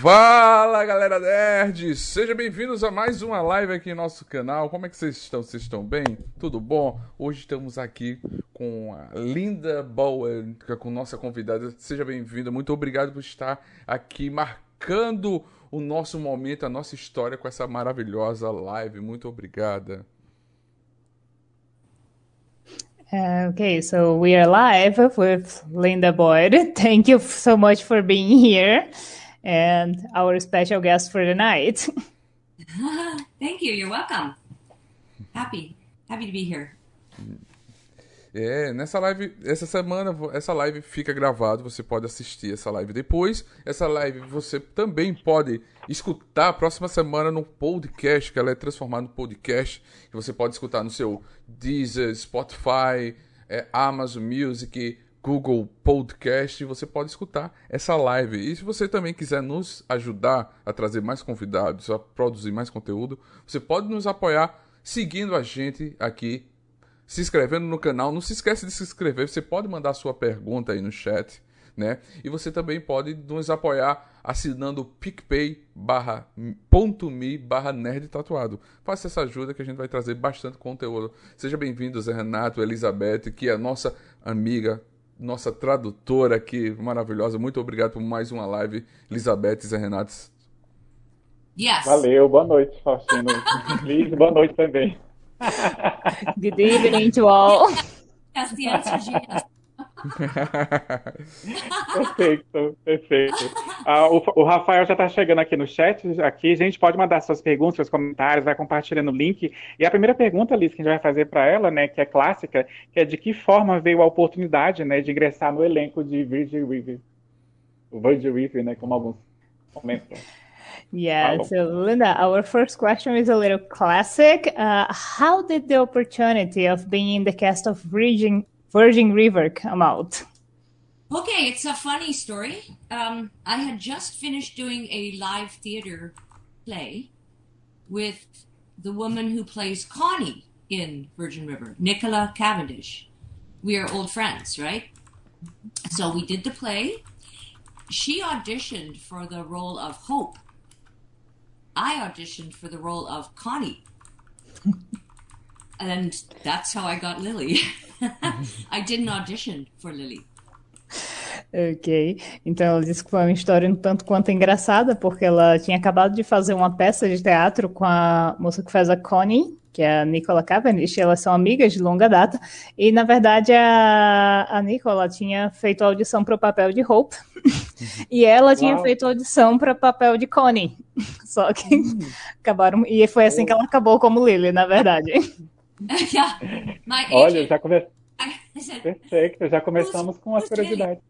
Fala galera nerd, sejam bem-vindos a mais uma live aqui no nosso canal. Como é que vocês estão? Vocês estão bem? Tudo bom? Hoje estamos aqui com a Linda Bowen, é com nossa convidada. Seja bem-vinda, muito obrigado por estar aqui marcando o nosso momento, a nossa história com essa maravilhosa live. Muito obrigada. Uh, okay, so we are live with Linda Boyd. Thank you so much for being here and our special guest for the night. Thank you. You're welcome. Happy, happy to be here. É, nessa live, essa semana, essa live fica gravada, você pode assistir essa live depois. Essa live você também pode escutar a próxima semana no podcast, que ela é transformada no podcast, que você pode escutar no seu Deezer, Spotify, é, Amazon Music, Google Podcast, você pode escutar essa live. E se você também quiser nos ajudar a trazer mais convidados, a produzir mais conteúdo, você pode nos apoiar seguindo a gente aqui se inscrevendo no canal. Não se esqueça de se inscrever. Você pode mandar sua pergunta aí no chat, né? E você também pode nos apoiar assinando picpay barra, ponto me barra nerd tatuado. Faça essa ajuda que a gente vai trazer bastante conteúdo. Seja bem-vindo, Zé Renato, Elizabeth, que é a nossa amiga, nossa tradutora aqui, maravilhosa. Muito obrigado por mais uma live, Elizabeth e Zé Renato. Yes. Valeu, boa noite, Faustino. Liz, boa noite também. Good evening to all. The answer. perfeito, perfeito. Ah, o, o, Rafael já está chegando aqui no chat. Aqui, a gente pode mandar suas perguntas, seus comentários, vai compartilhando o link. E a primeira pergunta, Liz, que a gente vai fazer para ela, né, que é clássica, que é de que forma veio a oportunidade, né, de ingressar no elenco de Virgin River, o Virgin River, né, como alguns comentam. Yeah, so Linda, our first question is a little classic. Uh, how did the opportunity of being in the cast of Virgin, Virgin River come out? Okay, it's a funny story. Um, I had just finished doing a live theater play with the woman who plays Connie in Virgin River, Nicola Cavendish. We are old friends, right? So we did the play. She auditioned for the role of Hope I auditioned for the role of Connie. And that's how I got Lily. I didn't audition for Lily. Ok, então ela disse que foi uma história um tanto quanto engraçada, porque ela tinha acabado de fazer uma peça de teatro com a moça que faz a Connie, que é a Nicola Cavendish, elas são amigas de longa data, e na verdade a, a Nicola tinha feito a audição para o papel de Hope, e ela tinha Uau. feito a audição para o papel de Connie, só que hum. acabaram, e foi assim que ela acabou como Lily, na verdade. Olha, já come... Perfeito, já começamos com as curiosidades.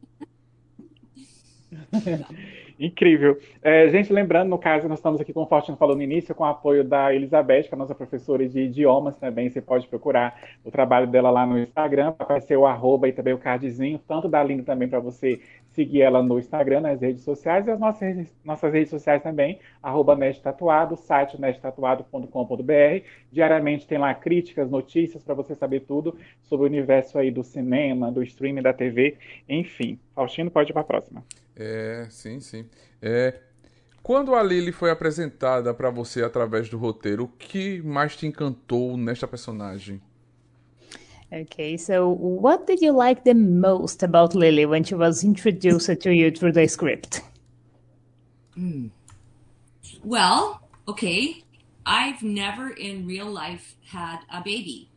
Incrível. É, gente, lembrando, no caso, nós estamos aqui, como o Faustino falou no início, com o apoio da Elizabeth, que é a nossa professora de idiomas também. Você pode procurar o trabalho dela lá no Instagram, vai aparecer o arroba e também o cardzinho, tanto da Linda também para você seguir ela no Instagram, nas redes sociais, e as nossas, nossas redes sociais também, arroba Tatuado, site nesttatuado.com.br. Diariamente tem lá críticas, notícias para você saber tudo sobre o universo aí do cinema, do streaming, da TV, enfim. Faustino, pode ir para a próxima. É, sim, sim. É, quando a Lily foi apresentada para você através do roteiro, o que mais te encantou nesta personagem? Okay, so what did you like the most about Lily when she was introduced to you through the script? Mm. Well, okay, I've never in real life had a baby.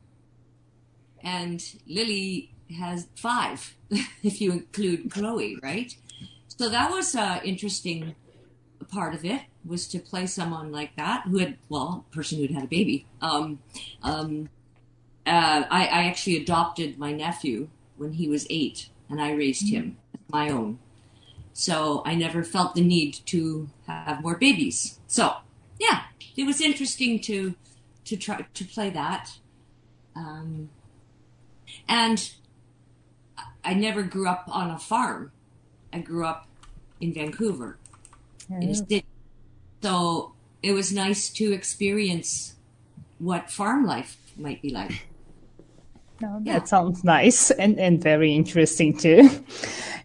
And Lily has five, if you include Chloe, right? So that was an interesting part of it was to play someone like that who had, well, person who'd had a baby. Um, um, uh, I, I, actually adopted my nephew when he was eight, and I raised him my own. So I never felt the need to have more babies. So yeah, it was interesting to to try to play that. Um, and I never grew up on a farm. I grew up in Vancouver, mm. in a city. So it was nice to experience what farm life might be like. No, that yeah. sounds nice and, and very interesting too.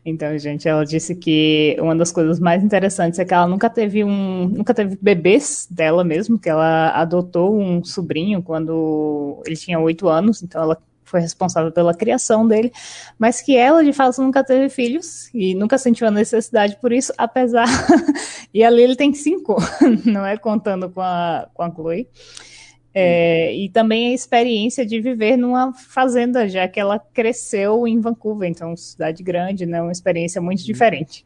Então, gente, ela disse que uma das coisas mais interessantes é que ela nunca teve um, nunca teve bebês dela mesmo, que ela adotou um sobrinho quando ele tinha oito anos, então ela foi responsável pela criação dele, mas que ela de fato nunca teve filhos e nunca sentiu a necessidade por isso, apesar e ali ele tem cinco, não é contando com a com a Chloe. É, e também a experiência de viver numa fazenda, já que ela cresceu em Vancouver, então cidade grande, né? Uma experiência muito diferente.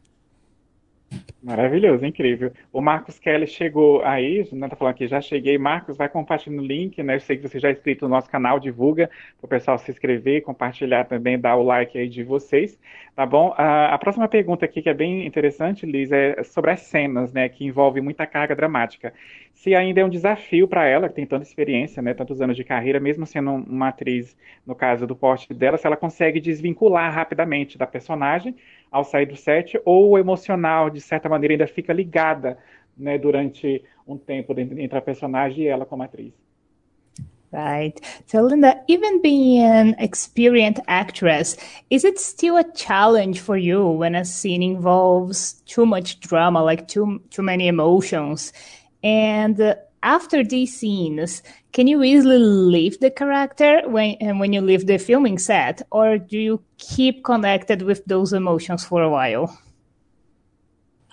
Maravilhoso, incrível. O Marcos Kelly chegou aí, né, tá falando aqui, já cheguei. Marcos, vai compartilhando o link, né? Eu sei que você já é inscrito no nosso canal, divulga para o pessoal se inscrever, compartilhar também, dar o like aí de vocês, tá bom? A, a, próxima pergunta aqui, que é bem interessante, Liz, é sobre as cenas, né, que envolve muita carga dramática. Se ainda é um desafio para ela, que tem tanta experiência, né, tantos anos de carreira, mesmo sendo uma atriz, no caso do porte dela, se ela consegue desvincular rapidamente da personagem ao sair do set, ou o emocional, de certa maneira, ainda fica ligada né, durante um tempo entre a personagem e ela como atriz. Right. So, Linda, even being an experienced actress, is it still a challenge for you when a scene involves too much drama, like too too many emotions? And uh, after these scenes, can you easily leave the character when when you leave the filming set, or do you keep connected with those emotions for a while?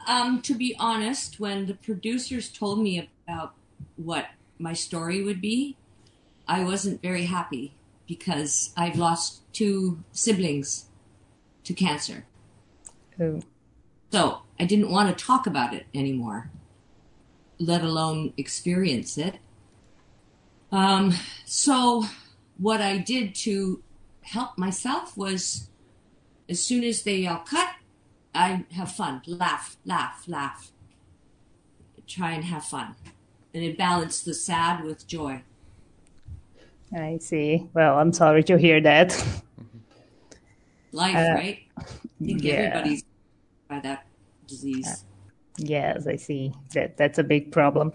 Um, to be honest, when the producers told me about what my story would be, I wasn't very happy because I've lost two siblings to cancer. Oh. So I didn't want to talk about it anymore let alone experience it. Um, so, what I did to help myself was as soon as they all cut, I have fun, laugh, laugh, laugh. Try and have fun. And it balanced the sad with joy. I see. Well, I'm sorry to hear that. Life, uh, right? I think yeah. everybody's by that disease. Yes, I see. That, that's a big problem.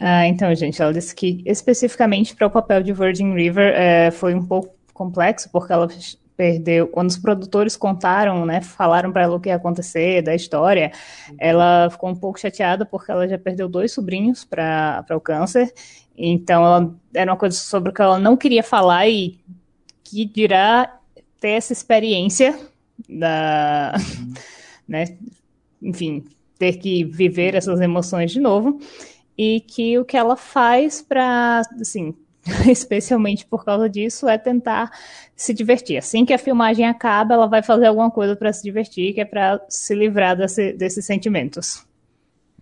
Uh, então, gente, ela disse que especificamente para o papel de Virgin River uh, foi um pouco complexo, porque ela perdeu. Quando os produtores contaram, né, falaram para ela o que ia acontecer, da história, ela ficou um pouco chateada porque ela já perdeu dois sobrinhos para o câncer. Então, ela, era uma coisa sobre o que ela não queria falar e que dirá ter essa experiência da. Né, enfim, ter que viver essas emoções de novo e que o que ela faz para, assim, especialmente por causa disso, é tentar se divertir. Assim que a filmagem acaba, ela vai fazer alguma coisa para se divertir, que é para se livrar desse, desses sentimentos.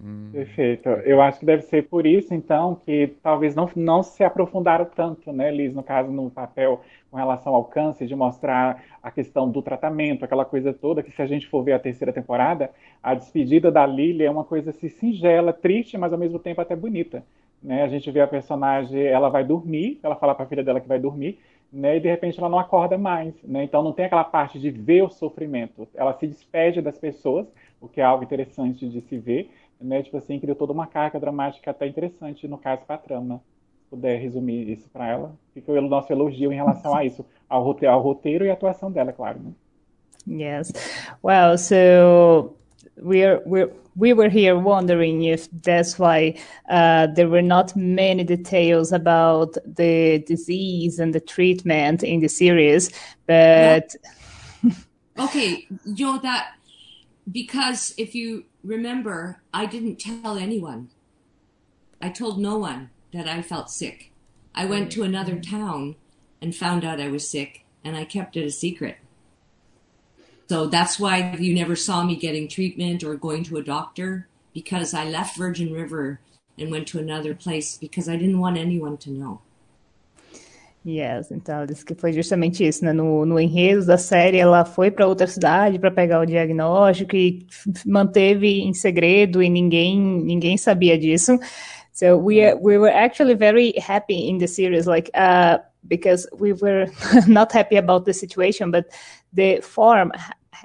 Hum. Perfeito. Eu acho que deve ser por isso, então, que talvez não, não se aprofundaram tanto, né, Liz, no caso, no papel com relação ao câncer, de mostrar a questão do tratamento, aquela coisa toda, que se a gente for ver a terceira temporada, a despedida da Lily é uma coisa assim, singela, triste, mas ao mesmo tempo até bonita. Né? A gente vê a personagem, ela vai dormir, ela fala para a filha dela que vai dormir, né? E de repente ela não acorda mais, né? Então não tem aquela parte de ver o sofrimento. Ela se despede das pessoas, o que é algo interessante de se ver, né? Tipo assim, criou toda uma carga dramática até interessante, no caso, para a trama. Se puder resumir isso para ela, fica o nosso elogio em relação a isso, ao roteiro, ao roteiro e à atuação dela, claro, né? Yes. Well, so we're we're we were here wondering if that's why uh, there were not many details about the disease and the treatment in the series, but okay, you know that because if you remember, I didn't tell anyone. I told no one that I felt sick. I went to another mm-hmm. town and found out I was sick, and I kept it a secret. So that's why you never saw me getting treatment or going to a doctor because I left Virgin River and went to another place because I didn't want anyone to know. Yes, então ela disse que foi justamente isso, né? No, no enredo da série, ela foi para outra cidade para pegar o diagnóstico e manteve em segredo e ninguém ninguém sabia disso. So we we were actually very happy in the series, like uh, because we were not happy about the situation, but the form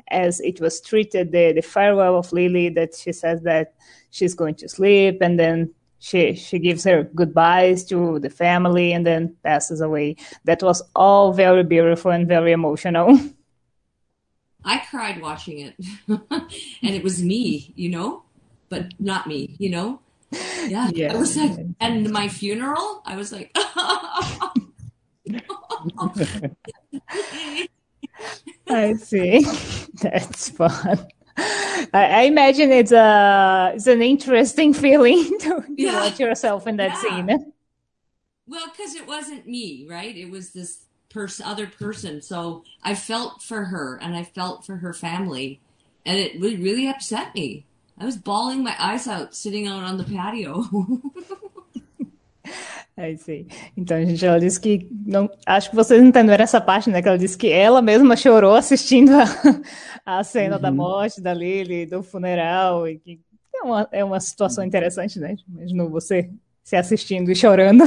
as it was treated, the the farewell of Lily, that she says that she's going to sleep, and then she she gives her goodbyes to the family and then passes away. That was all very beautiful and very emotional. I cried watching it, and it was me, you know, but not me, you know. Yeah, Yeah. I was like, and my funeral, I was like, I see. That's fun. I, imagine it's a it's an interesting feeling to, to Yeah. watch yourself in that Yeah. scene. well, because it wasn't me, right? It was this person, other person. So I felt for her, and I felt for her family, and it would really upset me. I was bawling my eyes out sitting out on the patio. I see. Então, gente, ela disse que não, acho que vocês entenderam essa parte, né? Que ela disse que ela mesma chorou assistindo a, a cena da morte da Lily, do funeral, e que é uma, é uma situação interessante, né? Imagino você se assistindo e chorando.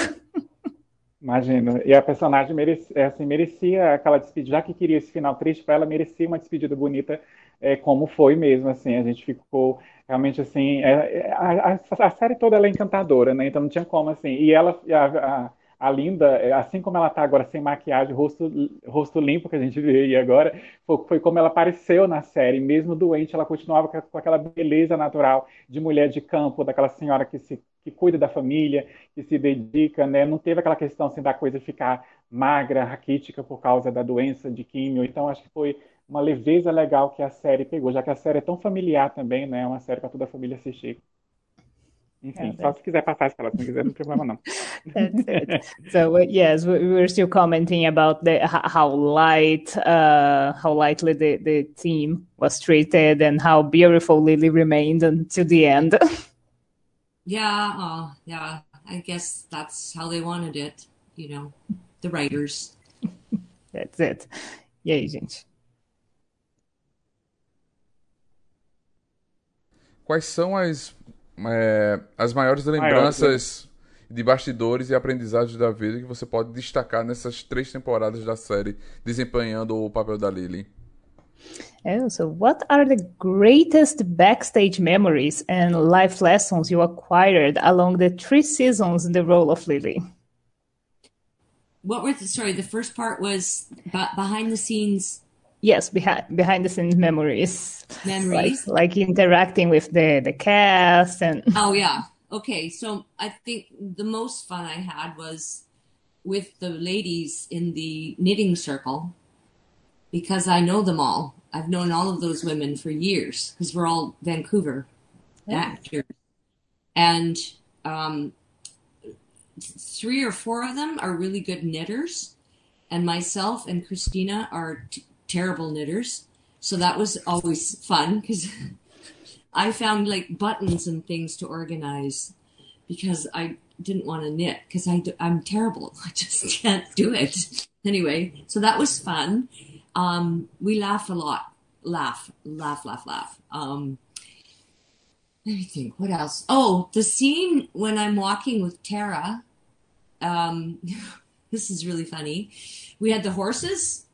Imagino. E a personagem merecia, assim, merecia aquela despedida, já que queria esse final triste para ela, merecia uma despedida bonita, é, como foi mesmo, assim, a gente ficou realmente assim, é, é, a, a- a série toda ela é encantadora, né? Então não tinha como assim. E ela, a, a, Linda, é, assim como ela tá agora sem maquiagem, rosto, rosto limpo que a gente vê aí agora, foi, foi como ela apareceu na série, mesmo doente, ela continuava com, com aquela beleza natural de mulher de campo, daquela senhora que se que cuida da família, que se dedica, né? Não teve aquela questão assim da coisa ficar magra, raquítica por causa da doença de químio. Então acho que foi uma leveza legal que a série pegou, já que a série é tão familiar também, né? É uma série para toda a família assistir. Enfim, só se quiser passar ela, se não quiser, não tem problema não. That's it. So uh, yes, we, were still commenting about the ho- how light, uh, how lightly the, the team was treated, and how beautiful Lily remained until the end. yeah, uh, yeah. I guess that's how they wanted it, you know, the writers. That's it. E aí, gente? Quais são as, é, as maiores lembranças de bastidores e aprendizagens da vida que você pode destacar nessas três temporadas da série, desempenhando o papel da Lily? Oh, so what are the greatest backstage memories and life lessons you acquired along the three seasons in the role of Lily? What were the, sorry, the first part was be- behind the scenes Yes, behind behind the scenes memories, like memories. like interacting with the the cast and Oh yeah. Okay, so I think the most fun I had was with the ladies in the knitting circle because I know them all. I've known all of those women for years because we're all Vancouver actors. And um, three or four of them are really good knitters, and myself and Christina are t- terrible knitters. So that was always fun because I found like buttons and things to organize because I didn't want to knit because I, I'm terrible. I just can't do it. Anyway, so that was fun. Um, we laugh a lot. Laugh, laugh, laugh, laugh. Um, let me think. What else? Oh, the scene when I'm walking with Tara. Um, this is really funny. We had the horses,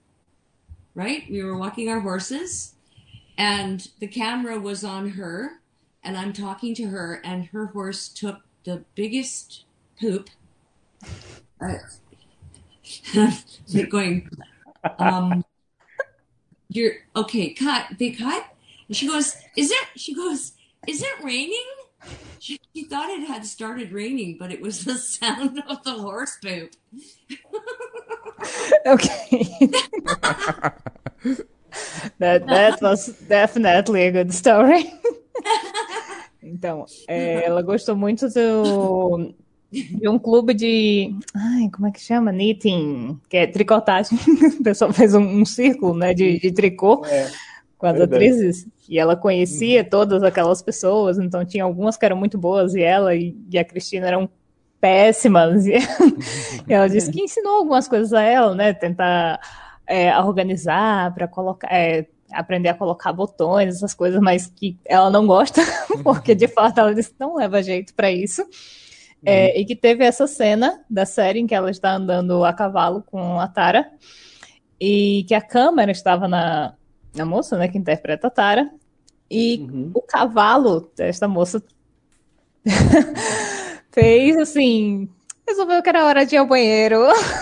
right? We were walking our horses, and the camera was on her, and I'm talking to her, and her horse took the biggest poop. Uh, going, um, you're okay, cut. They cut. And she goes, Is it? She goes, Is it raining? She, she thought it had started raining, but it was the sound of the horse poop. okay. that that was definitely a good story. Então, é, ela gostou muito do, de um clube de. Ai, como é que chama? Knitting, que é tricotagem. O pessoal fez um, um círculo né, de, de tricô É, com as verdade. atrizes. E ela conhecia todas aquelas pessoas, então tinha algumas que eram muito boas e ela e, e a Cristina eram péssimas. E, e ela disse que ensinou algumas coisas a ela, né? Tentar é, organizar para colocar. é, aprender a colocar botões, essas coisas, mas que ela não gosta, porque de fato ela disse que não leva jeito para isso. É, e que teve essa cena da série em que ela está andando a cavalo com a Tara e que a câmera estava na, na moça, né, que interpreta a Tara, e Uhum. o cavalo desta moça fez assim, resolveu que era hora de ir ao banheiro.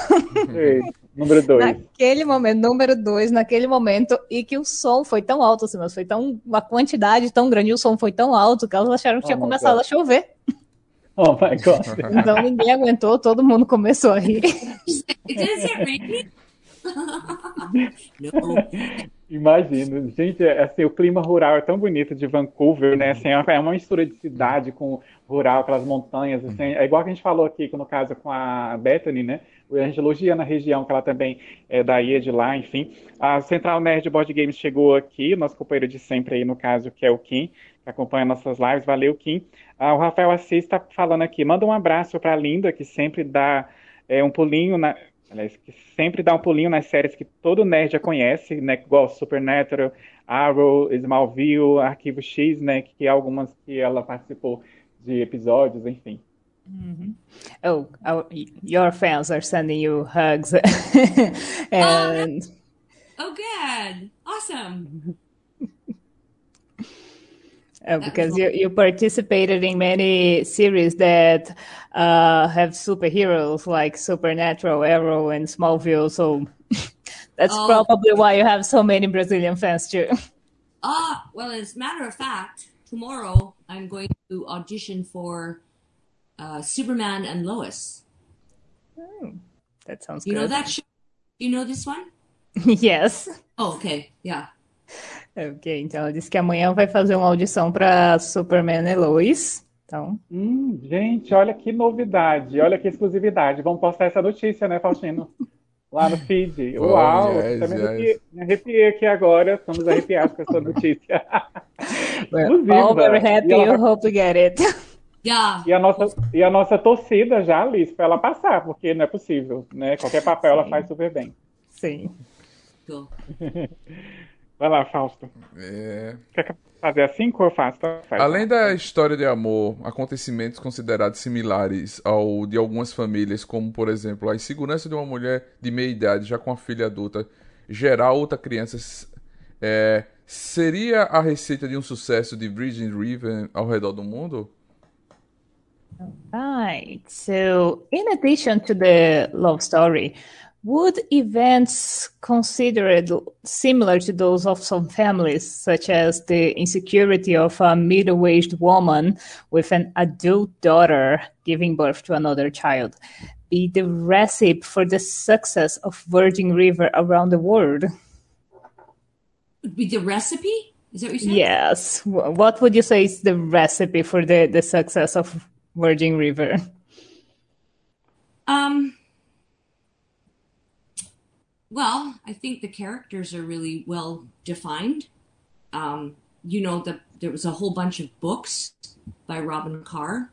Sei. Número dois. Naquele momento, número dois, naquele momento, e que o som foi tão alto, assim, mas foi tão, uma quantidade tão grande, o som foi tão alto que elas acharam que tinha oh começado God. a chover. Oh my God. Então ninguém aguentou, todo mundo começou a rir. Imagino. Gente, é, assim, o clima rural é tão bonito de Vancouver, né? Assim, é uma mistura de cidade com rural, aquelas montanhas, assim. É igual que a gente falou aqui, no caso com a Bethany, né? A gente elogia na região, que ela também é daí, é de lá, enfim. A Central Nerd Board Games chegou aqui, nosso companheiro de sempre aí, no caso, que é o Kim, que acompanha nossas lives. Valeu, Kim. Ah, o Rafael Assis está falando aqui. Manda um abraço para a Linda, que sempre dá é, um pulinho na aliás, que sempre dá um pulinho nas séries que todo nerd já conhece, né, igual Supernatural, Arrow, Smallville, Arquivo X, né, que algumas que ela participou de episódios, enfim. Mm-hmm. Oh, our, your fans are sending you hugs. and... oh, oh, good. Awesome. Oh, because you, you participated in many series that uh, have superheroes like Supernatural, Arrow, and Smallville. So that's oh. probably why you have so many Brazilian fans too. Ah, uh, well, as a matter of fact, tomorrow I'm going to audition for uh, Superman and Lois. Oh, that sounds you good. know that show? You know this one? yes. Oh, okay. Yeah. Ok, então ela disse que amanhã vai fazer uma audição para Superman e Lois. Então. Hum, gente, olha que novidade, olha que exclusividade. Vamos postar essa notícia, né, Faustino? Lá no feed. Oh, Uau! Yes, yes. Arrepiei, me arrepiei aqui agora. Estamos arrepiados com essa notícia. We're all very happy. Hope to get it. Yeah. E, a nossa, e a nossa torcida já, Alice, para ela passar, porque não é possível, né? Qualquer papel Sim. ela faz super bem. Sim. Vai lá, Fausto. É... Fazer assim ou eu faço? Então faz. Além da história de amor, acontecimentos considerados similares ao de algumas famílias, como por exemplo a insegurança de uma mulher de meia idade já com a filha adulta gerar outra criança, é... seria a receita de um sucesso de Virgin River ao redor do mundo? Right. So, in addition to the love story, Would events considered similar to those of some families, such as the insecurity of a middle aged woman with an adult daughter giving birth to another child, be the recipe for the success of Virgin River around the world? Be the recipe? Is that what you said? Yes. What would you say is the recipe for the, the success of Virgin River? Um, well, I think the characters are really well defined. Um, you know, the, there was a whole bunch of books by Robin Carr.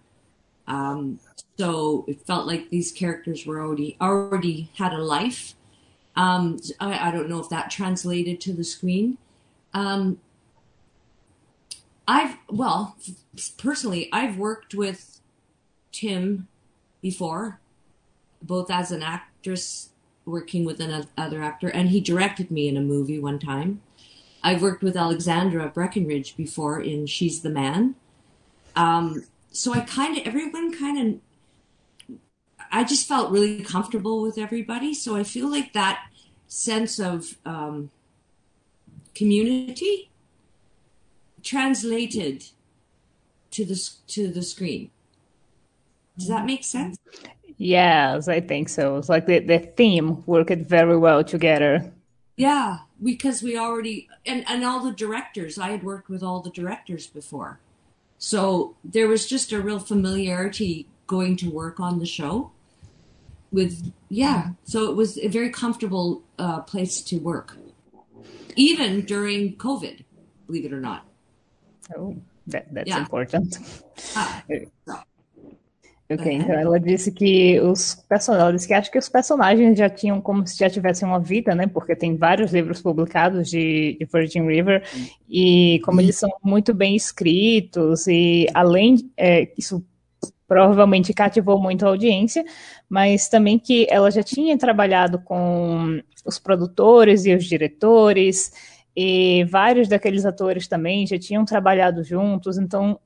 Um, so it felt like these characters were already already had a life. Um, I, I, don't know if that translated to the screen. Um, I've well, personally, I've worked with Tim before, both as an actress working with another actor, and he directed me in a movie one time. I've worked with Alexandra Breckenridge before in She's the Man. Um, so I kind of, everyone kind of, I just felt really comfortable with everybody. So I feel like that sense of um, community translated to the to the screen. Does that make sense? Yes, I think so. It's like the, the theme worked very well together. Yeah, because we already and, and all the directors, I had worked with all the directors before. So there was just a real familiarity going to work on the show with yeah, so it was a very comfortable uh, place to work. Even during COVID, believe it or not. Oh, that, that's yeah. important. Ah, so. Ok, então ela disse que os personagens, que acho que os personagens já tinham como se já tivessem uma vida, né? Porque tem vários livros publicados de, de Virgin River uhum. e como eles são muito bem escritos e além é, isso provavelmente cativou muito a audiência, mas também que ela já tinha trabalhado com os produtores e os diretores e vários daqueles atores também já tinham trabalhado juntos, então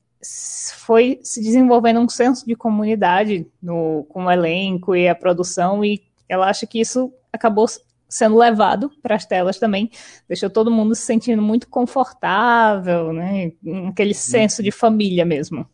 foi se desenvolvendo um senso de comunidade no, com o elenco e a produção, e ela acha que isso acabou sendo levado para as telas também, deixou todo mundo se sentindo muito confortável, né? Aquele senso de família mesmo.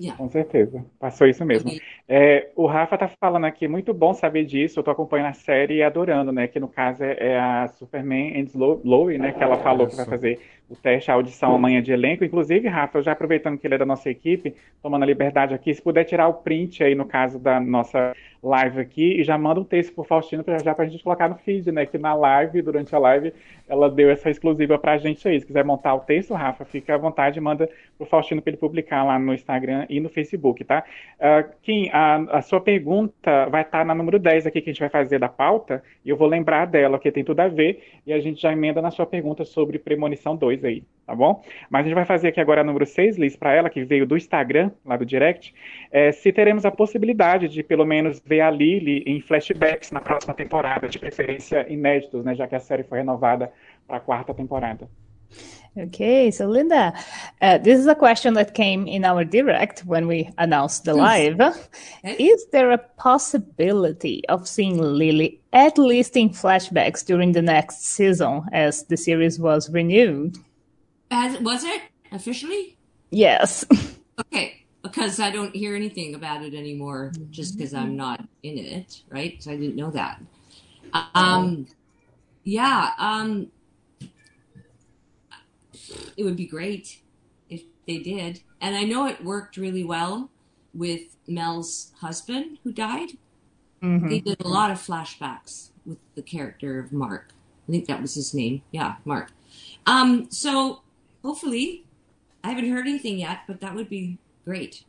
Yeah. Com certeza, passou isso mesmo. É, o Rafa tá falando aqui, muito bom saber disso, eu tô acompanhando a série e adorando, né, que no caso é, é a Superman and Lowe, né, que ela falou que vai fazer o teste, a audição amanhã de elenco. Inclusive, Rafa, já aproveitando que ele é da nossa equipe, tomando a liberdade aqui, se puder tirar o print aí, no caso da nossa live aqui, e já manda um texto pro Faustino pra, já pra gente colocar no feed, né, que na live, durante a live, ela deu essa exclusiva pra gente aí. Se quiser montar o texto, Rafa, fica à vontade, manda pro Faustino pra ele publicar lá no Instagram e no Facebook, tá? Uh, Kim, a, a, sua pergunta vai estar tá na número 10 aqui que a gente vai fazer da pauta, e eu vou lembrar dela, que tem tudo a ver, e a gente já emenda na sua pergunta sobre Premonição 2 aí, tá bom? Mas a gente vai fazer aqui agora a número 6, Liz, para ela, que veio do Instagram, lá do direct, é, se teremos a possibilidade de pelo menos ver a Lily em flashbacks na próxima temporada, de preferência inéditos, né, já que a série foi renovada para a quarta temporada. Okay, so Linda, uh, this is a question that came in our direct when we announced the live. Is there a possibility of seeing Lily at least in flashbacks during the next season as the series was renewed? As, was it officially? Yes. okay, because I don't hear anything about it anymore just because I'm not in it, right? So I didn't know that. Um, yeah, um, it would be great if they did. And I know it worked really well with Mel's husband who died. Mm-hmm. They did a lot of flashbacks with the character of Mark. I think that was his name. Yeah, Mark. Um, so hopefully, I haven't heard anything yet, but that would be great.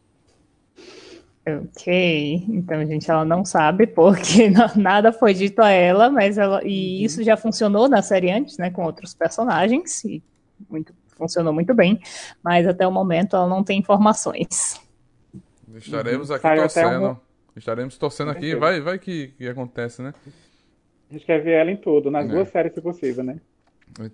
Ok, então, gente, ela não sabe porque não, nada foi dito a ela, mas ela. E uhum. isso já funcionou na série antes, né? Com outros personagens. E muito, funcionou muito bem, mas até o momento ela não tem informações. Estaremos aqui torcendo. Um... Estaremos torcendo aqui. Vai, vai que, que acontece, né? A gente quer ver ela em tudo, nas é. duas séries se possível, né?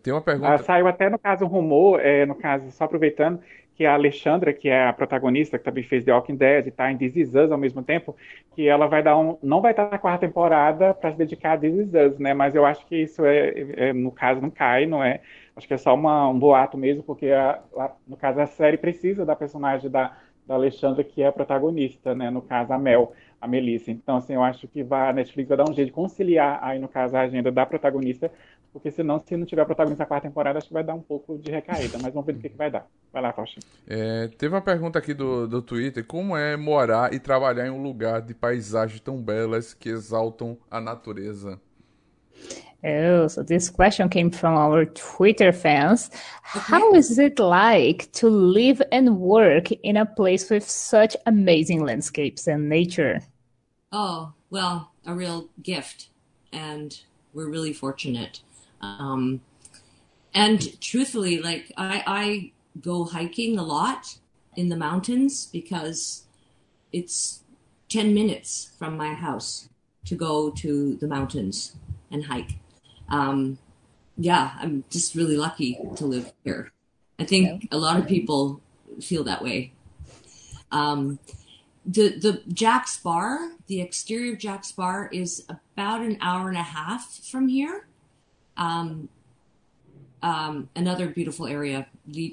Tem uma pergunta. Ah, saiu até no caso um rumor, é, no caso, só aproveitando, que a Alexandra, que é a protagonista, que também fez The Walking Dead e tá em This Is Us ao mesmo tempo, que ela vai dar um. não vai estar na quarta temporada para se dedicar a This Is Us, né? Mas eu acho que isso é, é no caso, não cai, não é? Acho que é só uma, um boato mesmo, porque a, a, no caso a série precisa da personagem da, da Alexandra, que é a protagonista, né? No caso, a Mel, a Melissa. Então, assim, eu acho que vai, a Netflix vai dar um jeito de conciliar aí, no caso, a agenda da protagonista, porque senão, se não tiver protagonista na quarta temporada, acho que vai dar um pouco de recaída. Mas vamos ver o que, que vai dar. Vai lá, Faustinho. É, teve uma pergunta aqui do, do Twitter: como é morar e trabalhar em um lugar de paisagens tão belas que exaltam a natureza? Oh, so this question came from our Twitter fans. How is it like to live and work in a place with such amazing landscapes and nature? Oh, well, a real gift. And we're really fortunate. Um, and truthfully, like, I, I go hiking a lot in the mountains because it's 10 minutes from my house to go to the mountains and hike um, yeah, I'm just really lucky to live here. I think a lot of people feel that way. Um, the the Jack's Bar, the exterior of Jack's Bar is about an hour and a half from here. Um, um, another beautiful area,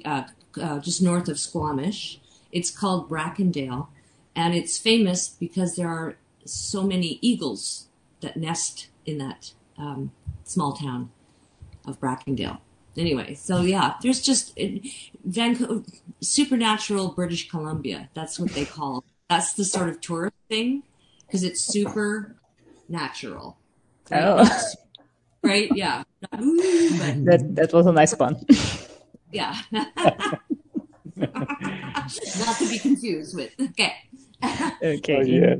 uh, uh, just north of Squamish. It's called Brackendale, and it's famous because there are so many eagles that nest in that um, small town of Brackendale. Anyway, so yeah, there's just Vancouver, supernatural British Columbia. That's what they call. That's the sort of tourist thing because it's super natural. Right? Oh, right? Yeah. That that was a nice pun. yeah. Not to be confused with. Okay. okay. Oh, yeah.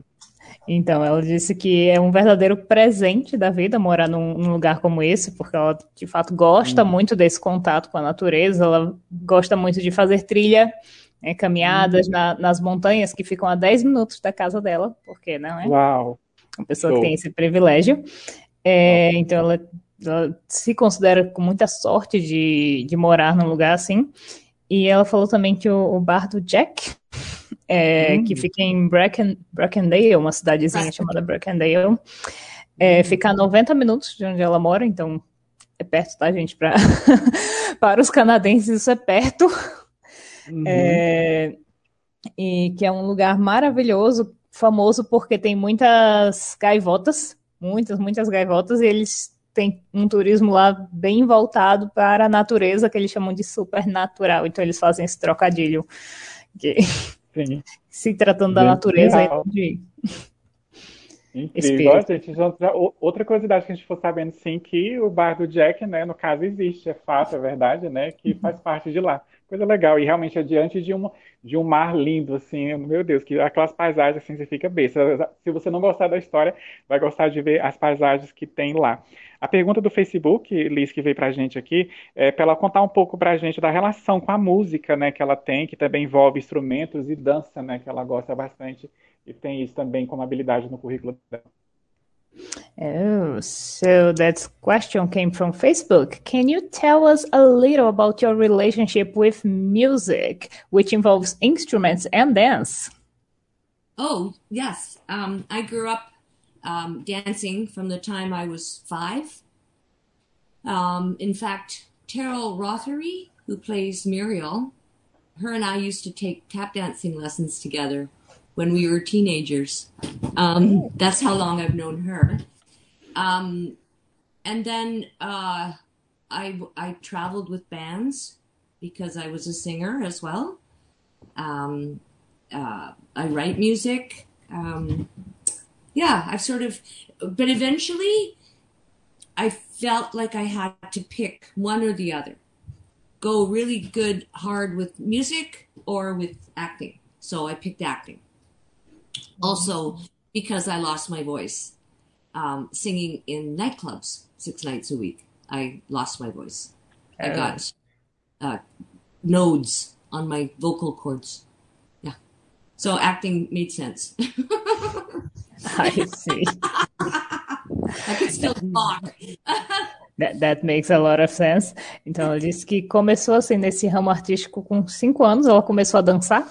Então, ela disse que é um verdadeiro presente da vida morar num, num lugar como esse, porque ela de fato gosta uhum. muito desse contato com a natureza, ela gosta muito de fazer trilha, né, caminhadas uhum. na, nas montanhas que ficam a 10 minutos da casa dela, porque não é? Uau! Uma pessoa Show. que tem esse privilégio. É, então, ela, ela, se considera com muita sorte de, de morar num lugar assim. E ela falou também que o, o bar do Jack é, hum. que fica em Bracken, Brackendale, uma cidadezinha chamada Brackendale. É, fica a 90 minutos de onde ela mora, então é perto, tá, gente? Pra... Para os canadenses, isso é perto. Uhum. É... E que é um lugar maravilhoso, famoso porque tem muitas gaivotas, muitas, muitas gaivotas, e eles têm um turismo lá bem voltado para a natureza, que eles chamam de supernatural. Então eles fazem esse trocadilho. Que... Se tratando da natureza, aí de... Incrível. gente, outra curiosidade que a gente for sabendo, sim, que o bar do Jack, né, no caso, existe, é fato, é verdade, né, que uhum. faz parte de lá. Coisa legal, e realmente é diante de, um de um mar lindo, assim, meu Deus, que aquelas paisagens, assim, você fica besta. Se você não gostar da história, vai gostar de ver as paisagens que tem lá. A pergunta do Facebook, Liz, que veio pra gente aqui, é para ela contar um pouco pra gente da relação com a música, né, que ela tem, que também envolve instrumentos e dança, né, que ela gosta bastante e tem isso também como habilidade no currículo dela. Oh, so that question came from Facebook. Can you tell us a little about your relationship with music, which involves instruments and dance? Oh, yes. Um, I grew up um, dancing from the time I was five. Um, in fact, Terrell Rothery, who plays Muriel, her and I used to take tap dancing lessons together when we were teenagers. Um, that's how long I've known her. Um, and then uh, I I traveled with bands because I was a singer as well. Um, uh, I write music. Um, yeah, I've sort of, but eventually, I felt like I had to pick one or the other. Go really good hard with music or with acting. So I picked acting. Also, because I lost my voice um, singing in nightclubs six nights a week, I lost my voice. I oh. got uh, nodes on my vocal cords. Yeah. So acting made sense. I see. I can still talk. That, that, makes a lot of sense. Então, ela disse que começou assim nesse ramo artístico com cinco anos, ela começou a dançar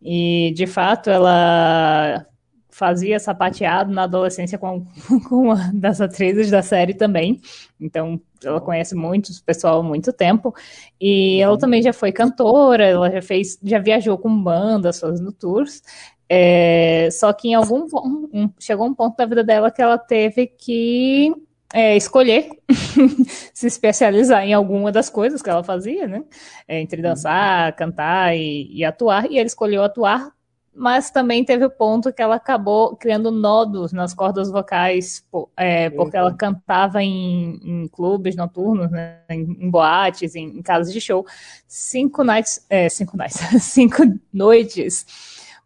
e, de fato, ela fazia sapateado na adolescência com, com uma das atrizes da série também. Então, ela conhece muito o pessoal há muito tempo. E ela também já foi cantora, ela já fez, já viajou com bandas, fazendo tours. É, só que em algum um, chegou um ponto da vida dela que ela teve que é, escolher se especializar em alguma das coisas que ela fazia, né? É, entre dançar, cantar e, e, atuar, e ela escolheu atuar, mas também teve o ponto que ela acabou criando nodos nas cordas vocais, é, porque ela cantava em, em clubes noturnos, né? em, em, boates, em, em, casas de show, cinco nights, é, cinco nights, cinco noites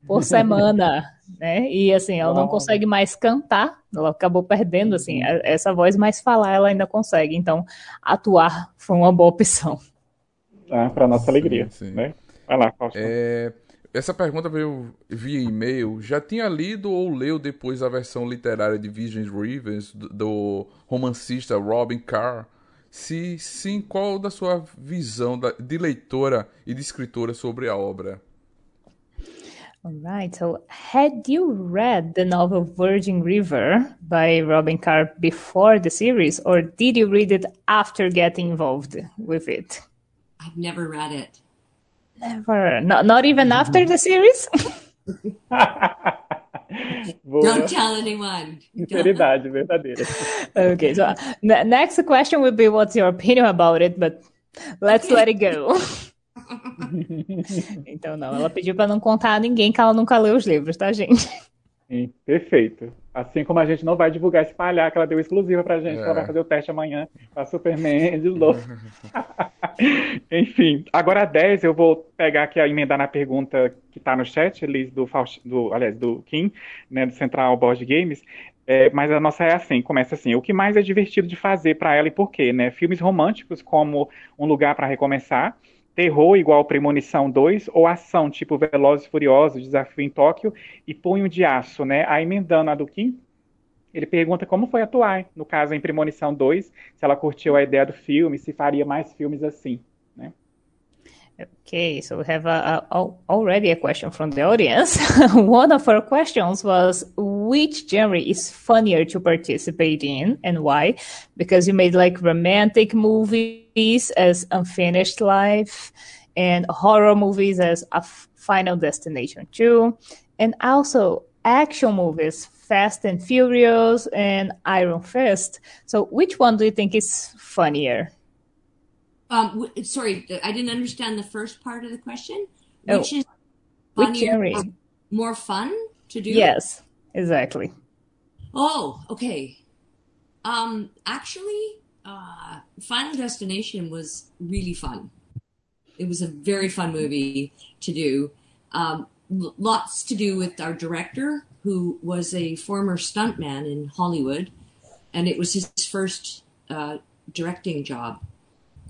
por semana né? E assim, ela Uau. não consegue mais cantar, ela acabou perdendo assim uhum. essa voz, mas falar ela ainda consegue. Então, atuar foi uma boa opção. Ah, para nossa alegria, sim, sim. né? Vai lá, Fausto. É... Essa pergunta veio via e-mail. Já tinha lido ou leu depois a versão literária de Visions Rivers do, do romancista Robin Carr? Se sim, qual da sua visão de leitora e de escritora sobre a obra? All right. So, had you read the novel Virgin River by Robin Carr before the series, or did you read it after getting involved with it? I've never read it. Never. Not, not even mm-hmm. after the series? Don't tell anyone. Sinceridade verdadeira. okay. So, uh, next question would be what's your opinion about it, but let's let it go. então, não, ela pediu para não contar a ninguém que ela nunca leu os livros, tá, gente? Sim, perfeito. Assim como a gente não vai divulgar, espalhar, que ela deu exclusiva pra gente, é. ela vai fazer o teste amanhã pra Superman de Lô. Enfim, agora a 10 eu vou pegar aqui a emendar na pergunta que tá no chat, Liz, do, Faust, do aliás, do Kim, né, do Central Board Games. É, mas a nossa é assim, começa assim. O que mais é divertido de fazer para ela e por quê, né? Filmes românticos como Um Lugar para Recomeçar, terror igual Premonição 2 ou ação tipo Velozes e Furiosos, Desafio em Tóquio e Punho de Aço, né? Aí emendando a do Kim, ele pergunta como foi atuar, no caso em Premonição 2, se ela curtiu a ideia do filme, se faria mais filmes assim, né? Okay, so we have a, a, already a question from the audience. One of our questions was which genre is funnier to participate in and why? Because you made like romantic movies as Unfinished Life and horror movies as A Final Destination 2 and also action movies Fast and Furious and Iron Fist. So which one do you think is funnier? Um, sorry, I didn't understand the first part of the question. Oh, Which is which funnier, genre? or more fun to do? Yes, exactly. Oh, okay. Um, actually, uh, Final Destination was really fun. It was a very fun movie to do. Um, lots to do with our director, who was a former stuntman in Hollywood, and it was his first uh, directing job.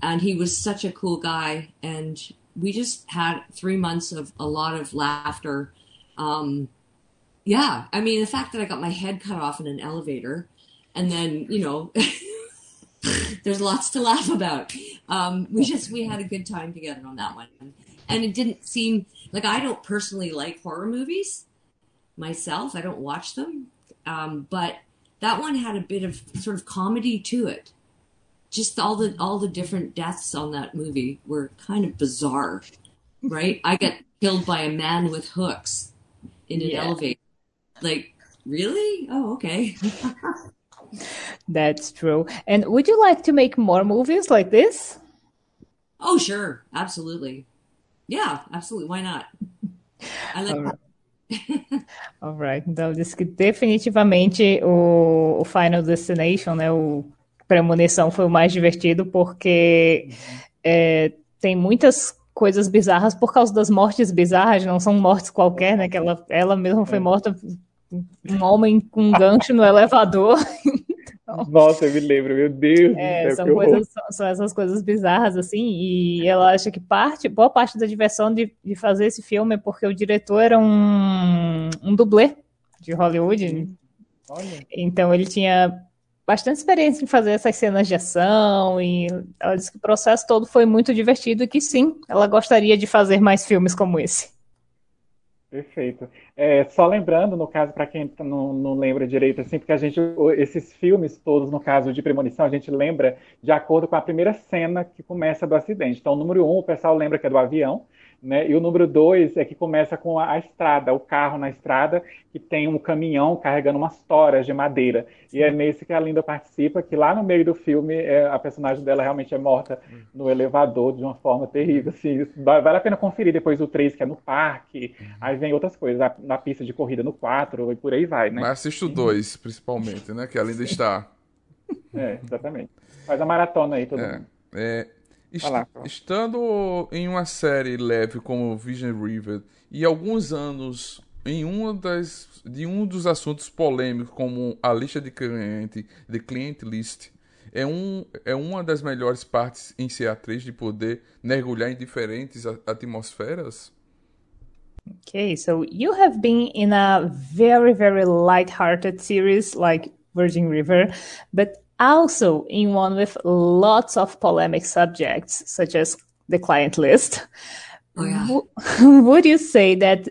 And he was such a cool guy, and we just had three months of a lot of laughter. Um, yeah, I mean, the fact that I got my head cut off in an elevator, and then you know, there's lots to laugh about. Um, we just we had a good time together on that one, and it didn't seem like I don't personally like horror movies myself. I don't watch them, um, but that one had a bit of sort of comedy to it. Just all the all the different deaths on that movie were kind of bizarre, right? I got killed by a man with hooks in an Yeah. elevator. Like, really? Oh, okay. That's true. And would you like to make more movies like this? Oh, sure, absolutely. Yeah, absolutely. Why not? I like. Alright. Alright, então diz que definitivamente o, o Final Destination, né, o Premonição foi o mais divertido porque é, tem muitas coisas bizarras por causa das mortes bizarras, não são mortes qualquer, né, que ela, ela mesma foi morta um homem com um gancho no elevador. Nossa, eu me lembro, meu Deus É, do céu, são coisas, são- são essas coisas bizarras, assim, e ela acha que parte, boa parte da diversão de, de fazer esse filme é porque o diretor era um, um dublê de Hollywood, Olha, então ele tinha bastante experiência em fazer essas cenas de ação, e ela disse que o processo todo foi muito divertido e que sim, ela gostaria de fazer mais filmes como esse. Perfeito. É, só lembrando, no caso, para quem tá- não, não lembra direito, assim, porque a gente, esses filmes todos, no caso de Premonição, a gente lembra de acordo com a primeira cena que começa do acidente. Então, o número um, o pessoal lembra que é do avião, né? E o número dois é que começa com a, a estrada, o carro na estrada, que tem um caminhão carregando umas toras de madeira. E é nesse que a Linda participa, que lá no meio do filme, é, a personagem dela realmente é morta no elevador de uma forma terrível. Assim, vale a pena conferir depois o 3, que é no parque. Aí vem outras coisas, a- na pista de corrida no 4 e por aí vai, né? Mas assisto dois, principalmente, né? Que ainda está. É, exatamente. Faz a maratona aí, todo É, mundo. é, est- lá, estando em uma série leve como Vision River e alguns anos em uma das, de um dos assuntos polêmicos como a lista de cliente, de client list, é, um, é uma das melhores partes em ser atriz de poder mergulhar em diferentes atmosferas? Okay, so you have been in a very, very light-hearted series like Virgin River, but also in one with lots of polemic subjects, such as the client list. Oh, yeah. Would you say that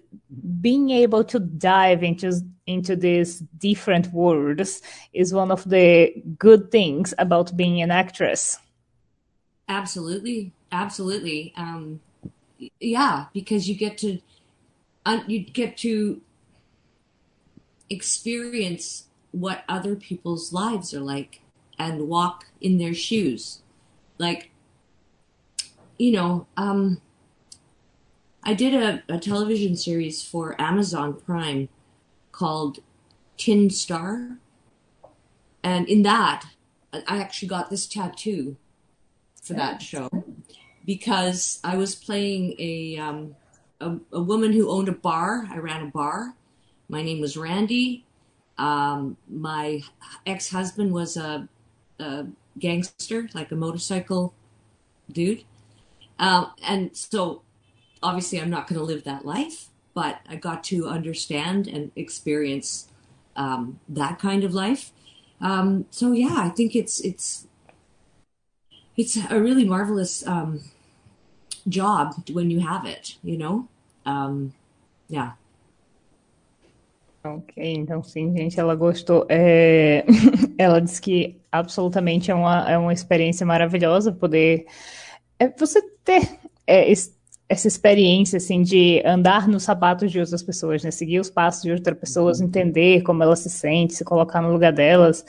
being able to dive into into these different worlds is one of the good things about being an actress? Absolutely, absolutely. Um, yeah, because you get to uh, you get to experience what other people's lives are like and walk in their shoes. Like, you know, um, I did a, a television series for Amazon Prime called Tin Star. And in that, I actually got this tattoo for that show because I was playing a, um, a a woman who owned a bar. I ran a bar. My name was Randy. Um, my ex husband was a, a gangster, like a motorcycle dude. Um, and so obviously I'm not going to live that life, but I got to understand and experience um, that kind of life. Um, so yeah, I think it's it's it's a really marvelous um, job when you have it. You know, um, yeah. Ok, então sim, gente, ela gostou. É... ela disse que absolutamente é uma, é uma experiência maravilhosa poder é, você ter é, essa experiência assim de andar nos sapatos de outras pessoas, né? Seguir os passos de outras pessoas, uhum. entender como elas se sentem, se colocar no lugar delas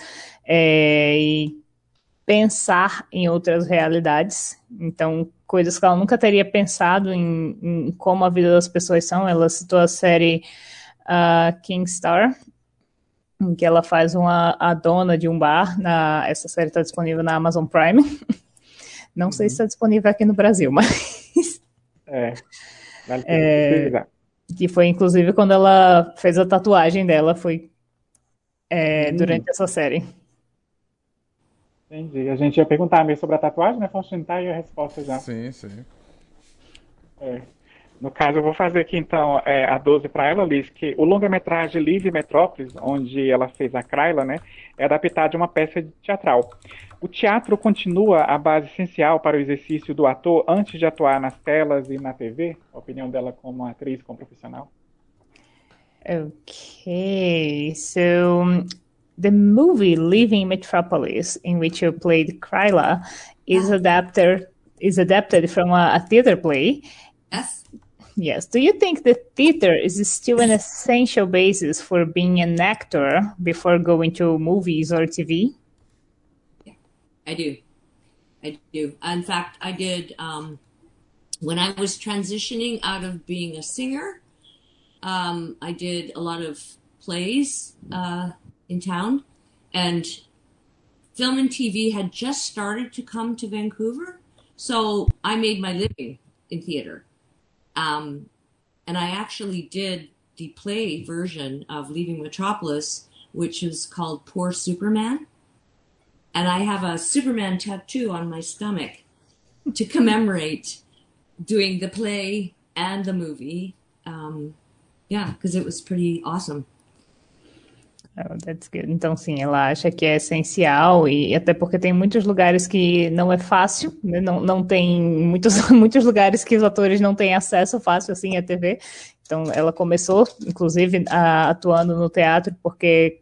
é, e pensar em outras realidades. Então, coisas que ela nunca teria pensado em, em como a vida das pessoas são. Ela citou a série uh, Kingstar, em que ela faz uma a dona de um bar. Na, essa série está disponível na Amazon Prime. Não uhum. sei se está disponível aqui no Brasil, mas. É. Vale é que foi inclusive quando ela fez a tatuagem dela, foi é, hum. durante essa série. Entendi. A gente ia perguntar mesmo sobre a tatuagem, né, Faustino? Tá aí a resposta já. Sim, sim. É. No caso, eu vou fazer aqui então é, a 12 para ela, Liz, que o longa-metragem Live Metrópolis, onde ela fez a Kryla, né, é adaptado de uma peça teatral. O teatro continua a base essencial para o exercício do ator antes de atuar nas telas e na TV? A opinião dela como atriz, como profissional? Okay, so the movie Leaving Metropolis, in which you played Kryla, is adapted is adapted from a, a theater play. Yes. Yes. Do you think the theater is still an essential basis for being an actor before going to movies or TV? Yeah, I do. I do. In fact, I did um, when I was transitioning out of being a singer. Um, I did a lot of plays. Uh, in town, and film and TV had just started to come to Vancouver. So I made my living in theater. Um, and I actually did the play version of Leaving Metropolis, which is called Poor Superman. And I have a Superman tattoo on my stomach to commemorate doing the play and the movie. Um, yeah, because it was pretty awesome. Então, sim, ela acha que é essencial, e até porque tem muitos lugares que não é fácil, né? não, não tem muitos, muitos lugares que os atores não têm acesso fácil assim à TV. Então, ela começou, inclusive, a, atuando no teatro, porque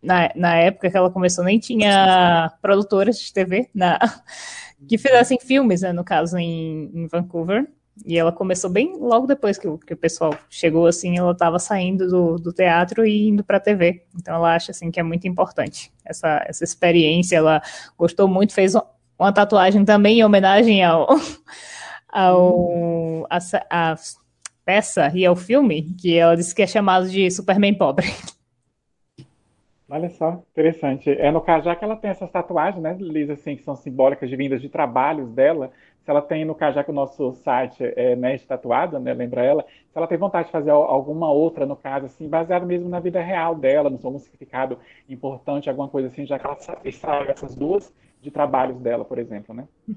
na, na época que ela começou nem tinha produtoras de TV na, que fizessem filmes, né, no caso, em, em Vancouver. E ela começou bem logo depois que o, que o pessoal chegou, assim, ela estava saindo do, do teatro e indo para a TV. Então ela acha, assim, que é muito importante essa, essa experiência. Ela gostou muito, fez uma tatuagem também em homenagem ao, ao a, a peça e ao filme, que ela disse que é chamado de Superman Pobre. Olha só, interessante. É no caso, já que ela tem essas tatuagens, né, Lisa, assim, que são simbólicas de vindas de trabalhos dela, se ela tem, no caso, já que o nosso site é Nerd Tatuada, né, lembra ela, se ela tem vontade de fazer alguma outra, no caso, assim, baseado mesmo na vida real dela, no seu significado importante, alguma coisa assim, já que ela sabe essas duas de trabalhos dela, por exemplo, né?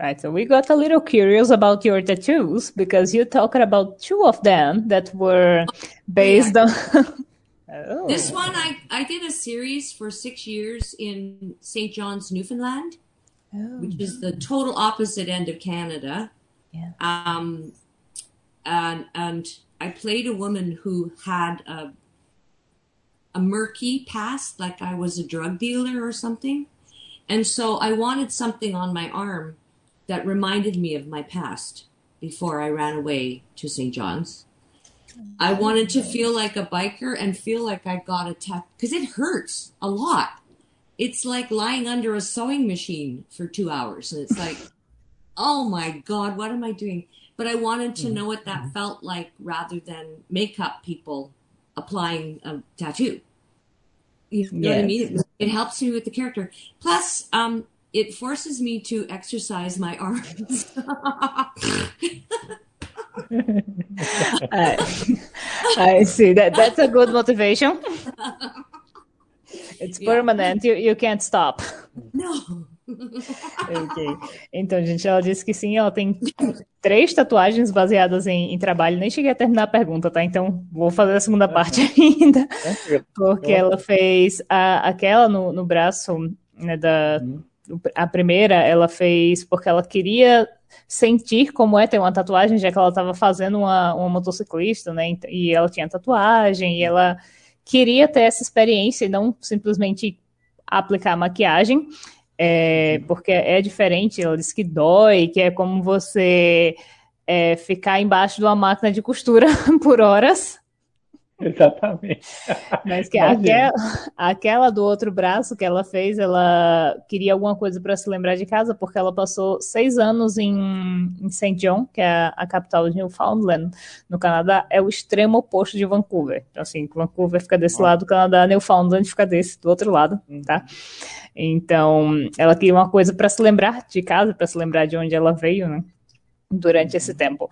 Right, so we got a little curious about your tattoos because you talked about two of them that were based on. oh. This one, I, I did a series for six years in St. John's, Newfoundland. Oh. which is the total opposite end of Canada. Yeah. Um, and and I played a woman who had a a murky past, like I was a drug dealer or something. And so I wanted something on my arm that reminded me of my past before I ran away to St. John's. I wanted to feel like a biker and feel like I got attacked because it hurts a lot it's like lying under a sewing machine for two hours. And it's like, oh my God, what am I doing? But I wanted to know what that mm-hmm. felt like rather than makeup people applying a tattoo. You know yes. what I mean? It, it, helps me with the character. Plus, um, it forces me to exercise my arms. I, I see that. That's a good motivation. It's permanent, you, you can't stop. Não. ok. Então, gente, ela disse que sim, ela tem três tatuagens baseadas em, em, trabalho. Nem cheguei a terminar a pergunta, tá? Então, vou fazer a segunda parte ainda. Porque ela fez a, aquela no, no braço, né, da, uhum. a primeira, ela fez porque ela queria sentir como é ter uma tatuagem, já que ela estava fazendo uma, uma motociclista, né? E ela tinha tatuagem, e ela queria ter essa experiência e não simplesmente aplicar maquiagem, é, porque é diferente. Ela disse que dói, que é como você é, ficar embaixo de uma máquina de costura por horas. Exatamente. Mas que aquela, aquela, do outro braço que ela fez, ela queria alguma coisa para se lembrar de casa, porque ela passou seis anos em, em St. John, que é a, capital de Newfoundland, no Canadá, é o extremo oposto de Vancouver. Então, assim, Vancouver fica desse lado do Canadá, Newfoundland fica desse, do outro lado, tá? Então, ela queria uma coisa para se lembrar de casa, para se lembrar de onde ela veio, né? Durante esse tempo.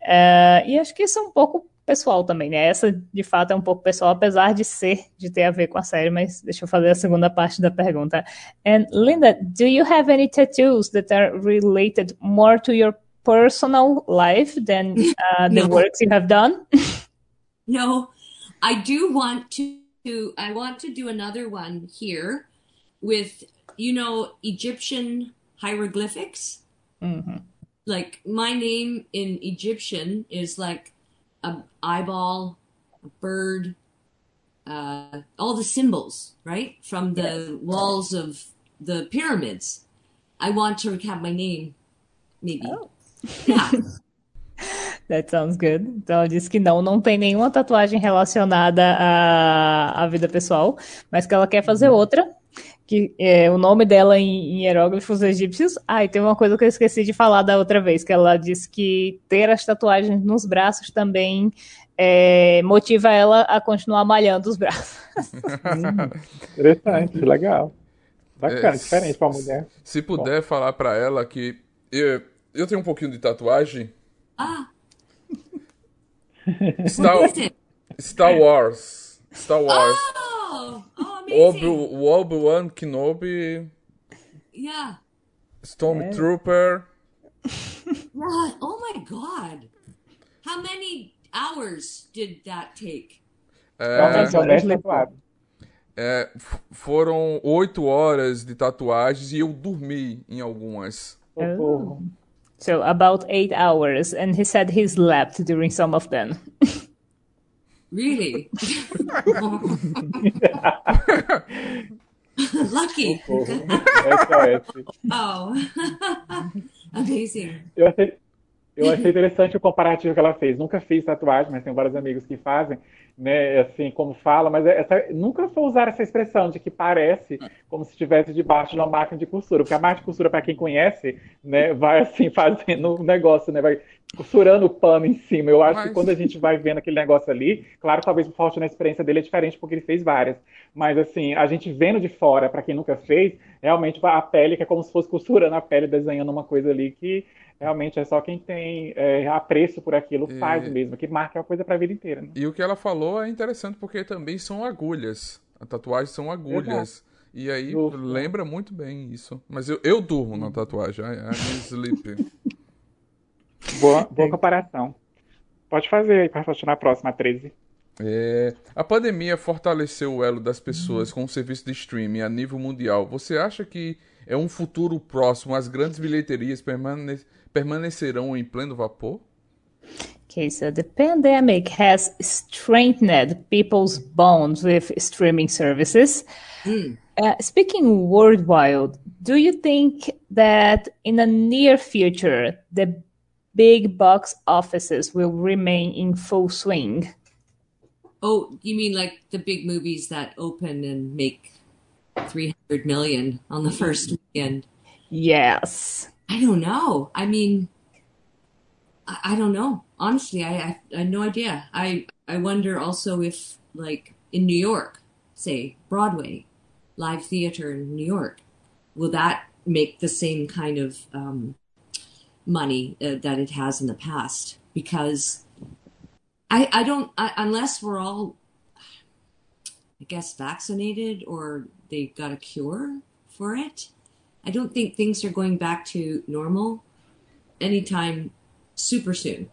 Uh, e acho que isso é um pouco pessoal também, né? Essa, de fato, é um pouco pessoal, apesar de ser, de ter a ver com a série, mas deixa eu fazer a segunda parte da pergunta. And Linda, do you have any tattoos that are related more to your personal life than uh, the no. works you have done? no, I do want to, I want to do another one here with, you know, Egyptian hieroglyphics. Mm-hmm. Like my name in Egyptian is like a eyeball, a bird, uh, all the symbols, right? From the yes. walls of the pyramids. I want to have my name, maybe. Oh. Yeah. That sounds good. Então ela disse que não, não tem nenhuma tatuagem relacionada à, à vida pessoal, mas que ela quer fazer outra. Que é o nome dela em, em hieróglifos egípcios. Ah, e tem uma coisa que eu esqueci de falar da outra vez, que ela disse que ter as tatuagens nos braços também é, motiva ela a continuar malhando os braços. Interessante, legal. Bacana, é, diferente pra mulher. Se puder Bom. falar para ela que eu, eu tenho um pouquinho de tatuagem. Ah! Star, Star Wars. Star Wars. Oh, oh amazing. o Obi-Wan Kenobi. Yeah. Stormtrooper. Yeah. Oh my god. How many hours did that take? É, é, foram oito horas de tatuagens e eu dormi em algumas. Oh. So about eight hours, and he said he slept during some of them. Really? Lucky. oh. Amazing. Eu achei, interessante o comparativo que ela fez. Nunca fiz tatuagem, mas tenho vários amigos que fazem né, assim, como fala, mas é, essa, nunca vou usar essa expressão de que parece como se estivesse debaixo de uma máquina de costura, porque a máquina de costura, para quem conhece, né, vai assim fazendo um negócio, né, vai costurando o pano em cima. Eu acho mas... que quando a gente vai vendo aquele negócio ali, claro, talvez o Faust na experiência dele é diferente porque ele fez várias, mas assim, a gente vendo de fora, para quem nunca fez, realmente a pele que é como se fosse costurando a pele, desenhando uma coisa ali que realmente é só quem tem é, apreço por aquilo e... faz mesmo, que marca a coisa para a vida inteira. Né? E o que ela falou é interessante porque também são agulhas. A tatuagem são agulhas. Exato. E aí Justo. lembra muito bem isso. Mas eu, eu durmo na tatuagem. I, I'm sleep. boa, boa comparação. Pode fazer aí para na próxima, 13. É, a pandemia fortaleceu o elo das pessoas uhum. com o serviço de streaming a nível mundial. Você acha que é um futuro próximo as grandes bilheterias permane permanecerão em pleno vapor? Okay, so the pandemic has strengthened people's bonds with streaming services. Mm. Uh, speaking worldwide, do you think that in the near future the big box offices will remain in full swing? Oh, you mean like the big movies that open and make 300 million on the first weekend? Yes. I don't know. I mean, I, I don't know. Honestly, I, I, I have no idea. I I wonder also if like in New York, say Broadway, live theater in New York, will that make the same kind of um, money uh, that it has in the past? Because I I don't I, unless we're all I guess vaccinated or they got a cure for it. I don't think things are going back to normal anytime super soon.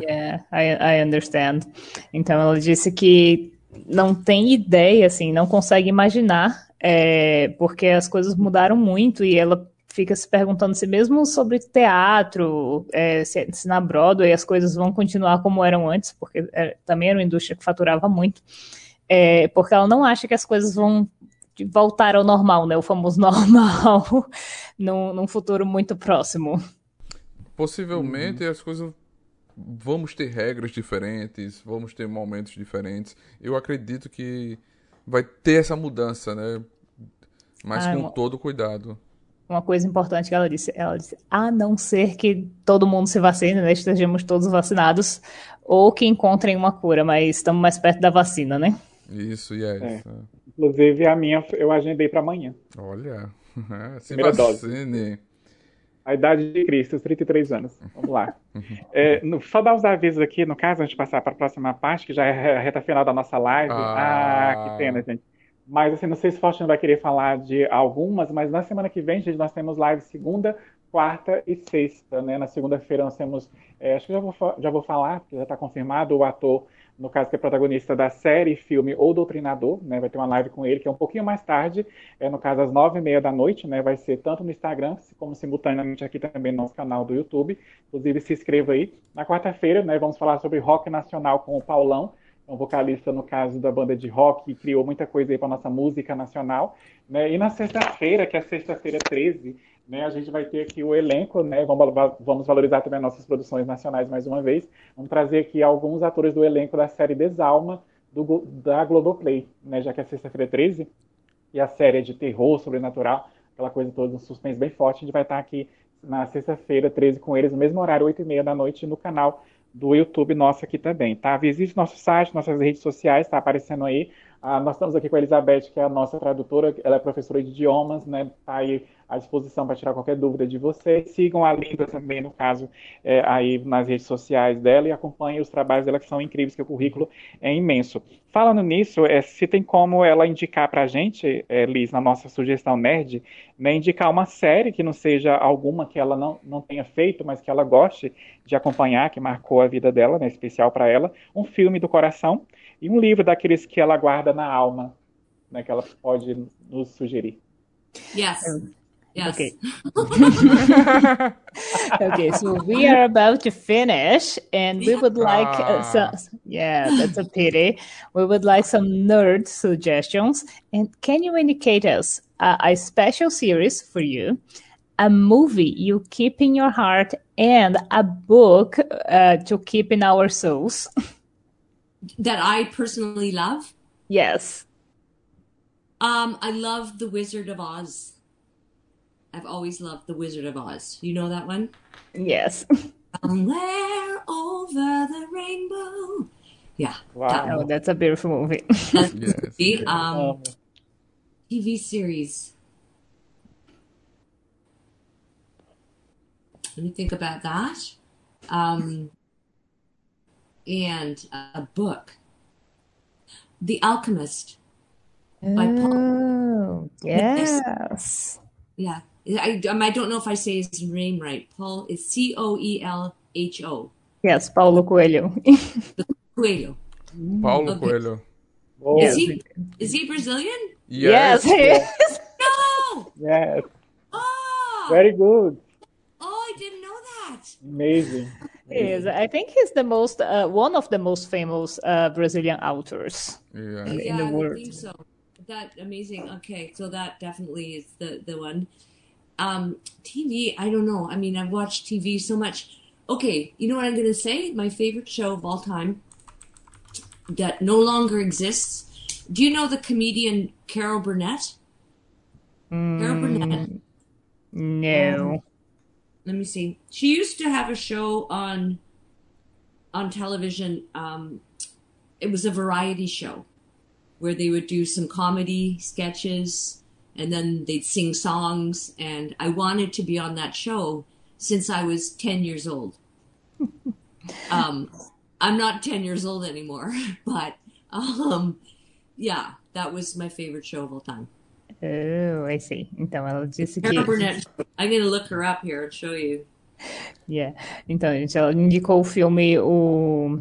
Yeah, I, I understand. Então ela disse que não tem ideia, assim, não consegue imaginar, é, porque as coisas mudaram muito e ela fica se perguntando se mesmo sobre teatro, é, se, se, na Broadway as coisas vão continuar como eram antes, porque é, também era uma indústria que faturava muito, é, porque ela não acha que as coisas vão voltar ao normal, né? O famoso normal, num, num futuro muito próximo. Possivelmente as coisas vamos ter regras diferentes, vamos ter momentos diferentes. Eu acredito que vai ter essa mudança, né? Mas ah, com uma... todo cuidado uma coisa importante que ela disse. Ela disse, a não ser que todo mundo se vacine, né? Estejamos todos vacinados, ou que encontrem uma cura, mas estamos mais perto da vacina, né? Isso, e é, é. Inclusive, a minha eu agendei para amanhã. Olha, se Primeira vacine. Dose. A idade de Cristo, os 33 anos. Vamos lá. É, no, só dar os avisos aqui, no caso, antes de passar para a próxima parte, que já é a reta final da nossa live. Ah, ah que pena, gente. Mas assim, não sei se o Faustino vai querer falar de algumas, mas na semana que vem, gente, nós temos live segunda, quarta e sexta, né? Na segunda-feira nós temos, é, acho que já vou, já vou falar, porque já está confirmado, o ator, no caso que é protagonista da série, filme ou Doutrinador, né? Vai ter uma live com ele, que é um pouquinho mais tarde, é no caso às nove e meia da noite, né? Vai ser tanto no Instagram, como simultaneamente aqui também no nosso canal do YouTube. Inclusive, se inscreva aí. Na quarta-feira, né? Vamos falar sobre rock nacional com o Paulão, um vocalista, no caso da banda de rock, que criou muita coisa aí para nossa música nacional. Né? E na sexta-feira, que é sexta-feira 13, né, a gente vai ter aqui o elenco, né? Vamos, vamos valorizar também nossas produções nacionais mais uma vez. Vamos trazer aqui alguns atores do elenco da série Desalma, do, da Globoplay, né? Já que é sexta-feira 13, e a série é de terror, sobrenatural, aquela coisa toda, um suspense bem forte. A gente vai estar aqui na sexta-feira 13 com eles, no mesmo horário, 8 e meia da noite, no canal do YouTube nosso aqui também, tá? Visite nosso site, nossas redes sociais, está aparecendo aí. Ah, nós estamos aqui com a Elizabeth, que é a nossa tradutora, ela é professora de idiomas, né? Tá aí à disposição para tirar qualquer dúvida de vocês. Sigam a Linda também, no caso, é, aí nas redes sociais dela e acompanhem os trabalhos dela, que são incríveis, que o currículo é imenso. Falando nisso, é, se tem como ela indicar para a gente, é, Liz, na nossa sugestão nerd, né, indicar uma série que não seja alguma que ela não, não tenha feito, mas que ela goste de acompanhar, que marcou a vida dela, né, especial para ela, um filme do coração e um livro daqueles que ela guarda na alma, né, que ela pode nos sugerir. Yes. Yes. Okay. okay, so we are about to finish, and we would like uh, some. Yeah, that's a pity. We would like some nerd suggestions. And can you indicate us uh, a special series for you, a movie you keep in your heart, and a book uh, to keep in our souls? that I personally love. Yes. Um, I love The Wizard of Oz. I've always loved The Wizard of Oz. You know that one? Yes. Somewhere over the rainbow. Yeah. Wow. That oh, that's a beautiful movie. yes. Um, TV series. Let me think about that. Um, and a book, The Alchemist by Paul. Oh, yes. Yeah. I, um, I don't know if I say his name right. Paul is C O E L H O. Yes, Paulo Coelho. Coelho. Paulo okay. Coelho. Oh. Is he is he Brazilian? Yes, yes he is. No. Yes. Oh. Very good. Oh, I didn't know that. Amazing. Is I think he's the most uh, one of the most famous uh, Brazilian authors yeah. in yeah, the world. I think so that amazing. Okay, so that definitely is the the one. Um, TV, I don't know. I mean, I've watched TV so much. Okay, you know what I'm gonna say? My favorite show of all time that no longer exists. Do you know the comedian Carol Burnett? Mm, Carol Burnett. No. Um, let me see. She used to have a show on on television. Um, it was a variety show where they would do some comedy sketches and then they'd sing songs. And I wanted to be on that show since I was 10 years old. um, I'm not 10 years old anymore, but um, yeah, that was my favorite show of all time. Oh, I see. Então ela disse que. I'm gonna look her up here and show you. Yeah. Então, gente, ela indicou o filme O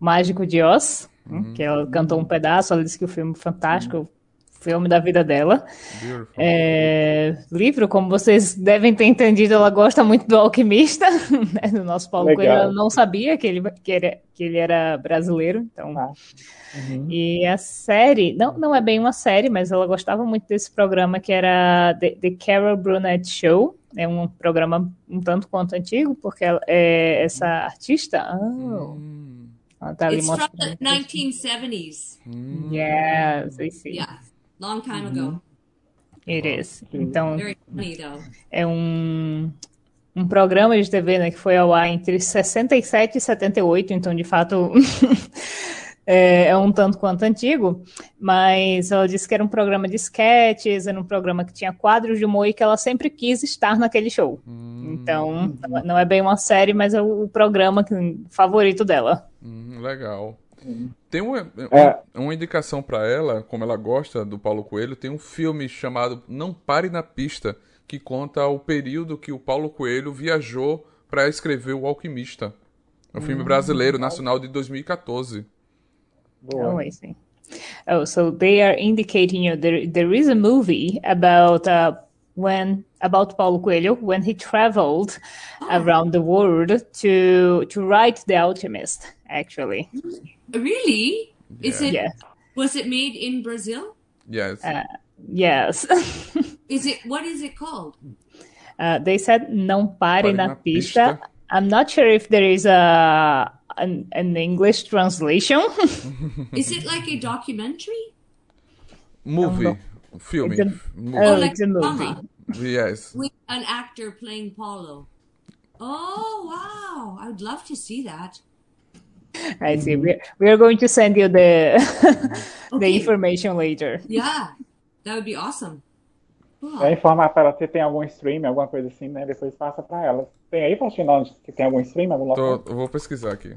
Mágico de Oz, uhum. que ela cantou um pedaço, ela disse que o filme é fantástico, uhum. Filme da vida dela. É, livro, como vocês devem ter entendido, ela gosta muito do Alquimista, né, do nosso Paulo Legal. Coelho. Ela não sabia que ele, que, era, que ele era brasileiro, então. Ah. Uhum. E a série, não, não é bem uma série, mas ela gostava muito desse programa que era The, The Carol Brunette Show. É um programa um tanto quanto antigo, porque ela, é, essa artista. Oh, ela ali It's mostrando. from the 1970s. Hum. Yes, I see. Yeah, long time ago. Uhum. It is. Então, funny, é um, um programa de TV né, que foi ao ar entre 67 e 78, então, de fato, é, é, um tanto quanto antigo, mas ela disse que era um programa de sketches, era um programa que tinha quadros de humor e que ela sempre quis estar naquele show. Hum. Então, não é bem uma série, mas é o programa favorito dela. Hum, legal. Tem uma, é. uma indicação para ela, como ela gosta do Paulo Coelho, tem um filme chamado Não Pare na Pista, que conta o período que o Paulo Coelho viajou para escrever O Alquimista. É um filme hum. brasileiro, nacional de 2014. Oh, I see. Oh, so they are indicating you there there is a movie about uh, when about Paulo Coelho when he traveled around the world to to write The Alchemist. Actually, really? Yeah. Is it? Yeah. Was it made in Brazil? Yes. Uh, yes. is it? What is it called? Uh, they said "Não pare, pare na, na pista. pista. I'm not sure if there is a an, an English translation. Is it like a documentary? Movie, film. It's a, movie. Oh, like it's a movie. Yes. With an actor playing Paulo. Oh wow! I would love to see that. I see. We we are going to send you the okay. the information later. Yeah, that would be awesome. É informar para ela se tem algum stream, alguma coisa assim, né? Depois passa para ela. Tem aí, Faustino, que tem algum stream? Algum Tô, eu vou pesquisar aqui.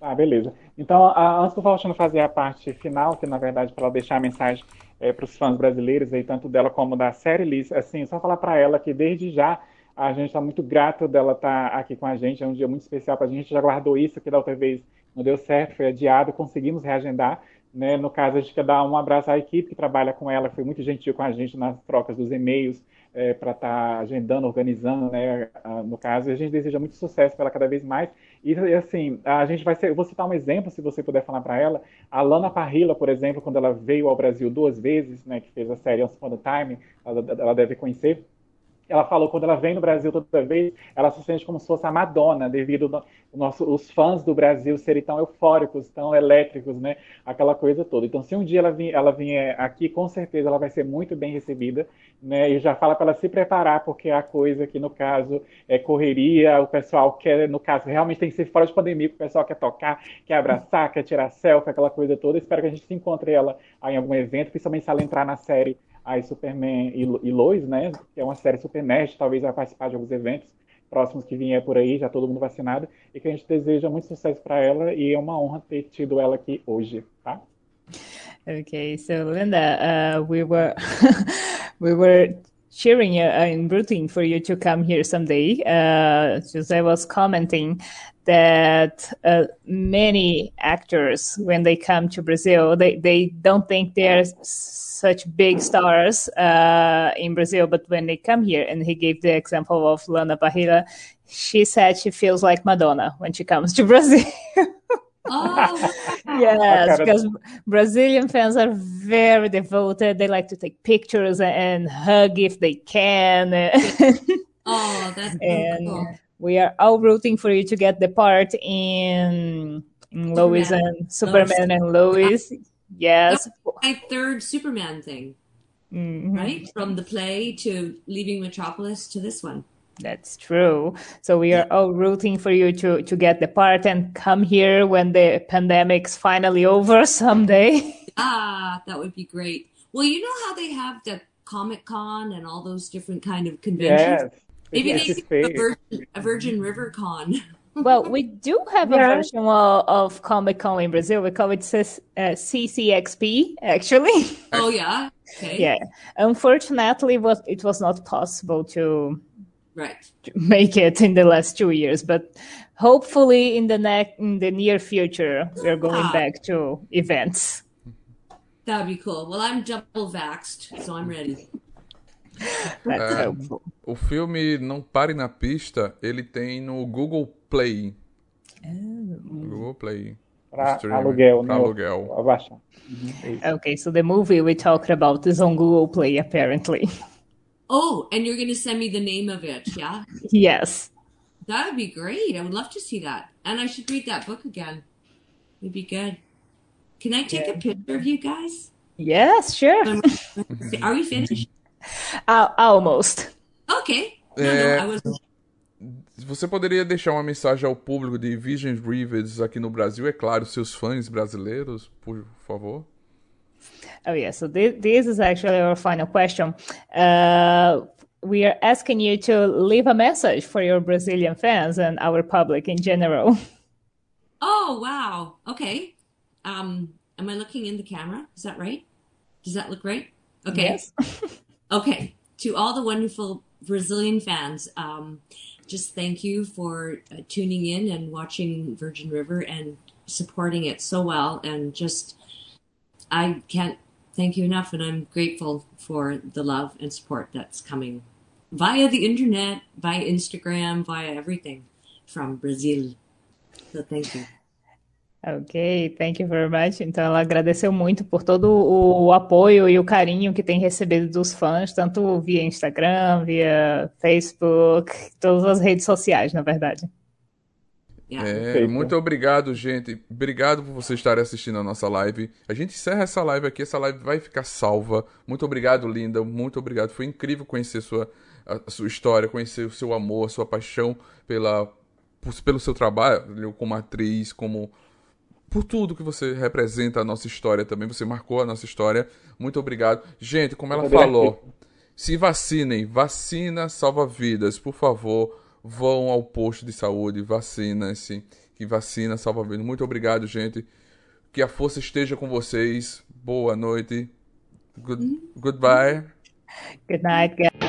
Ah, beleza. Então, a, antes do Faustino fazer a parte final, que na verdade para ela deixar a mensagem é, para os fãs brasileiros, aí, tanto dela como da série Liz, assim, só falar para ela que desde já a gente está muito grato dela estar tá aqui com a gente, é um dia muito especial para a gente, já guardou isso, que da outra vez não deu certo, foi adiado, conseguimos reagendar, né? No caso, a gente quer dar um abraço à equipe que trabalha com ela, foi muito gentil com a gente nas trocas dos e-mails, é, para estar tá agendando, organizando, né? No caso, a gente deseja muito sucesso para ela cada vez mais. E assim, a gente vai ser, eu vou citar um exemplo, se você puder falar para ela. A Lana Parrilla, por exemplo, quando ela veio ao Brasil duas vezes, né? Que fez a série Once Upon a Time, ela, ela deve conhecer ela falou quando ela vem no Brasil toda vez, ela se sente como se fosse a Madonna, devido no, nosso, os fãs do Brasil serem tão eufóricos, tão elétricos, né? Aquela coisa toda. Então, se um dia ela, vir, ela vier aqui, com certeza ela vai ser muito bem recebida, né? E já fala para ela se preparar, porque a coisa que, no caso, é correria, o pessoal quer, no caso, realmente tem que ser fora de pandemia, o pessoal quer tocar, quer abraçar, quer tirar selfie, aquela coisa toda. Espero que a gente se encontre ela em algum evento, principalmente se ela entrar na série aí Superman e, e Lois, né? Que é uma série super nerd, talvez vai participar de alguns eventos próximos que vier por aí, já todo mundo vacinado, e que a gente deseja muito sucesso para ela e é uma honra ter tido ela aqui hoje, tá? Okay, so Linda, uh, we were we were cheering and rooting for you to come here someday. Uh, Jose was commenting that uh, many actors, when they come to Brazil, they, they don't think they're such big stars uh, in Brazil, but when they come here, and he gave the example of Lana Parrilla, she said she feels like Madonna when she comes to Brazil. oh, yes, because Brazilian fans are very devoted. They like to take pictures and hug if they can. oh, that's and cool. We are all rooting for you to get the part in, in Lois and Superman and Lois. Yes. my third Superman thing. Mm-hmm. Right? From the play to leaving Metropolis to this one. That's true. So we are all rooting for you to, to get the part and come here when the pandemic's finally over someday. Ah, that would be great. Well, you know how they have the Comic Con and all those different kind of conventions? Yes. Maybe they do a Virgin, a Virgin River Con. well, we do have a version of, of Comic Con in Brazil. We call it C- uh, CCXP, actually. Oh yeah. Okay. yeah. Unfortunately, it was not possible to right to make it in the last two years, but hopefully in the next in the near future we're going ah. back to events. That would be cool. Well, I'm double vaxxed, so I'm ready. That's É, helpful. o filme Não Pare na Pista, ele tem no Google Play. Google Play. Pra Streaming, aluguel, pra no- aluguel. Pra baixar. Uhum, é isso. Okay, so the movie we talked about is on Google Play, apparently. Oh, and you're going to send me the name of it, yeah? yes. That would be great. I would love to see that. And I should read that book again. It'd be good. Can I take a picture of you guys? Yes, sure. Are we finished? Uh, almost. Okay. No, Eh, no, I was. Você poderia deixar uma mensagem ao público de Vision Rivers aqui no Brasil? É claro, seus fãs brasileiros, por favor. Oh, yeah. So this, this is actually our final question. Uh, we are asking you to leave a message for your Brazilian fans and our public in general. Oh, wow. Okay. Um, am I looking in the camera? Is that right? Does that look right? Okay. Yes. Okay. To all the wonderful Brazilian fans, um, just thank you for uh, tuning in and watching Virgin River and supporting it so well. And just, I can't thank you enough. And I'm grateful for the love and support that's coming via the internet, via Instagram, via everything from Brazil. So thank you. Ok, thank you very much. Então, ela agradeceu muito por todo o, apoio e o carinho que tem recebido dos fãs, tanto via Instagram, via Facebook, todas as redes sociais, na verdade. É, muito obrigado, gente. Obrigado por vocês estarem assistindo a nossa live. A gente encerra essa live aqui, essa live vai ficar salva. Muito obrigado, Linda. Muito obrigado. Foi incrível conhecer sua, a, a sua história, conhecer o seu amor, a sua paixão pela, por- pelo seu trabalho como atriz, como por tudo que você representa a nossa história também. Você marcou a nossa história. Muito obrigado. Gente, como ela falou, se vacinem. Vacina salva vidas. Por favor, vão ao posto de saúde, vacinem-se. Que vacina salva vidas. Muito obrigado, gente. Que a força esteja com vocês. Boa noite. Good, goodbye. Good night, guys.